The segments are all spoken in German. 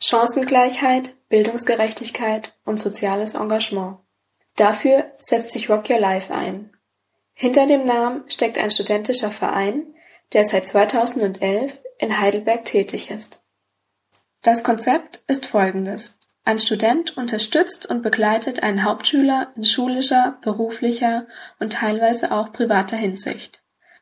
Chancengleichheit, Bildungsgerechtigkeit und soziales Engagement. Dafür setzt sich Rock Your Life ein. Hinter dem Namen steckt ein studentischer Verein, der seit 2011 in Heidelberg tätig ist. Das Konzept ist folgendes. Ein Student unterstützt und begleitet einen Hauptschüler in schulischer, beruflicher und teilweise auch privater Hinsicht.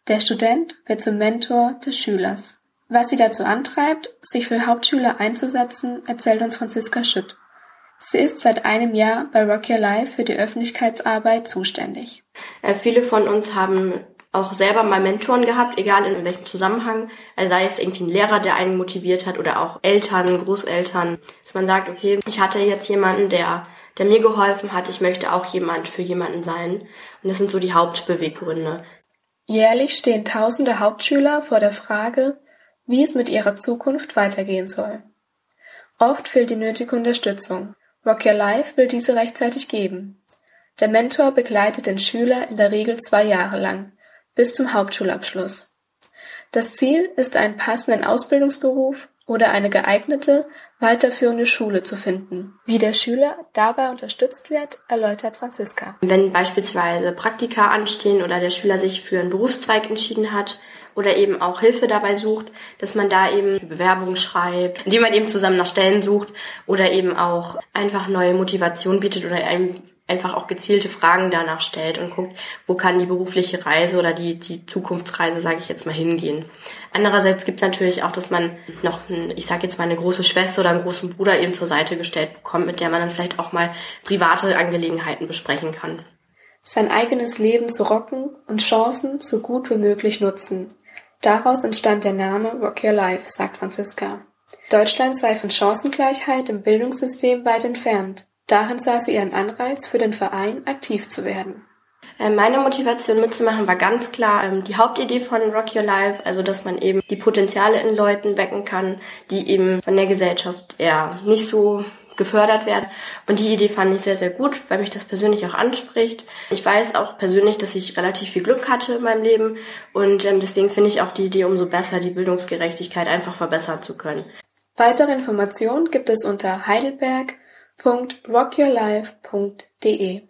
Der Student wird zum Mentor des Schülers. Was sie dazu antreibt, sich für Hauptschüler einzusetzen, erzählt uns Franziska Schütt. Sie ist seit einem Jahr bei Rock Your Life für die Öffentlichkeitsarbeit zuständig. Äh, viele von uns haben auch selber mal Mentoren gehabt, egal in welchem Zusammenhang. Also sei es irgendwie ein Lehrer, der einen motiviert hat oder auch Eltern, Großeltern, dass man sagt, okay, ich hatte jetzt jemanden, der, der mir geholfen hat, ich möchte auch jemand für jemanden sein. Und das sind so die Hauptbeweggründe. Jährlich stehen tausende Hauptschüler vor der Frage, wie es mit ihrer Zukunft weitergehen soll. Oft fehlt die nötige Unterstützung. Rock Your Life will diese rechtzeitig geben. Der Mentor begleitet den Schüler in der Regel zwei Jahre lang, bis zum Hauptschulabschluss. Das Ziel ist, einen passenden Ausbildungsberuf oder eine geeignete, weiterführende Schule zu finden. Wie der Schüler dabei unterstützt wird, erläutert Franziska. Wenn beispielsweise Praktika anstehen oder der Schüler sich für einen Berufszweig entschieden hat oder eben auch Hilfe dabei sucht, dass man da eben Bewerbungen schreibt, indem man eben zusammen nach Stellen sucht oder eben auch einfach neue Motivation bietet oder einem einfach auch gezielte Fragen danach stellt und guckt, wo kann die berufliche Reise oder die, die Zukunftsreise, sage ich jetzt mal, hingehen. Andererseits gibt es natürlich auch, dass man noch, ein, ich sage jetzt mal, eine große Schwester oder einen großen Bruder eben zur Seite gestellt bekommt, mit der man dann vielleicht auch mal private Angelegenheiten besprechen kann. Sein eigenes Leben zu rocken und Chancen so gut wie möglich nutzen. Daraus entstand der Name Rock Your Life, sagt Franziska. Deutschland sei von Chancengleichheit im Bildungssystem weit entfernt. Darin sah sie ihren Anreiz für den Verein, aktiv zu werden. Äh, meine Motivation mitzumachen war ganz klar ähm, die Hauptidee von Rock Your Life, also dass man eben die Potenziale in Leuten wecken kann, die eben von der Gesellschaft eher nicht so gefördert werden. Und die Idee fand ich sehr, sehr gut, weil mich das persönlich auch anspricht. Ich weiß auch persönlich, dass ich relativ viel Glück hatte in meinem Leben und ähm, deswegen finde ich auch die Idee umso besser, die Bildungsgerechtigkeit einfach verbessern zu können. Weitere Informationen gibt es unter Heidelberg www.rockyourlife.de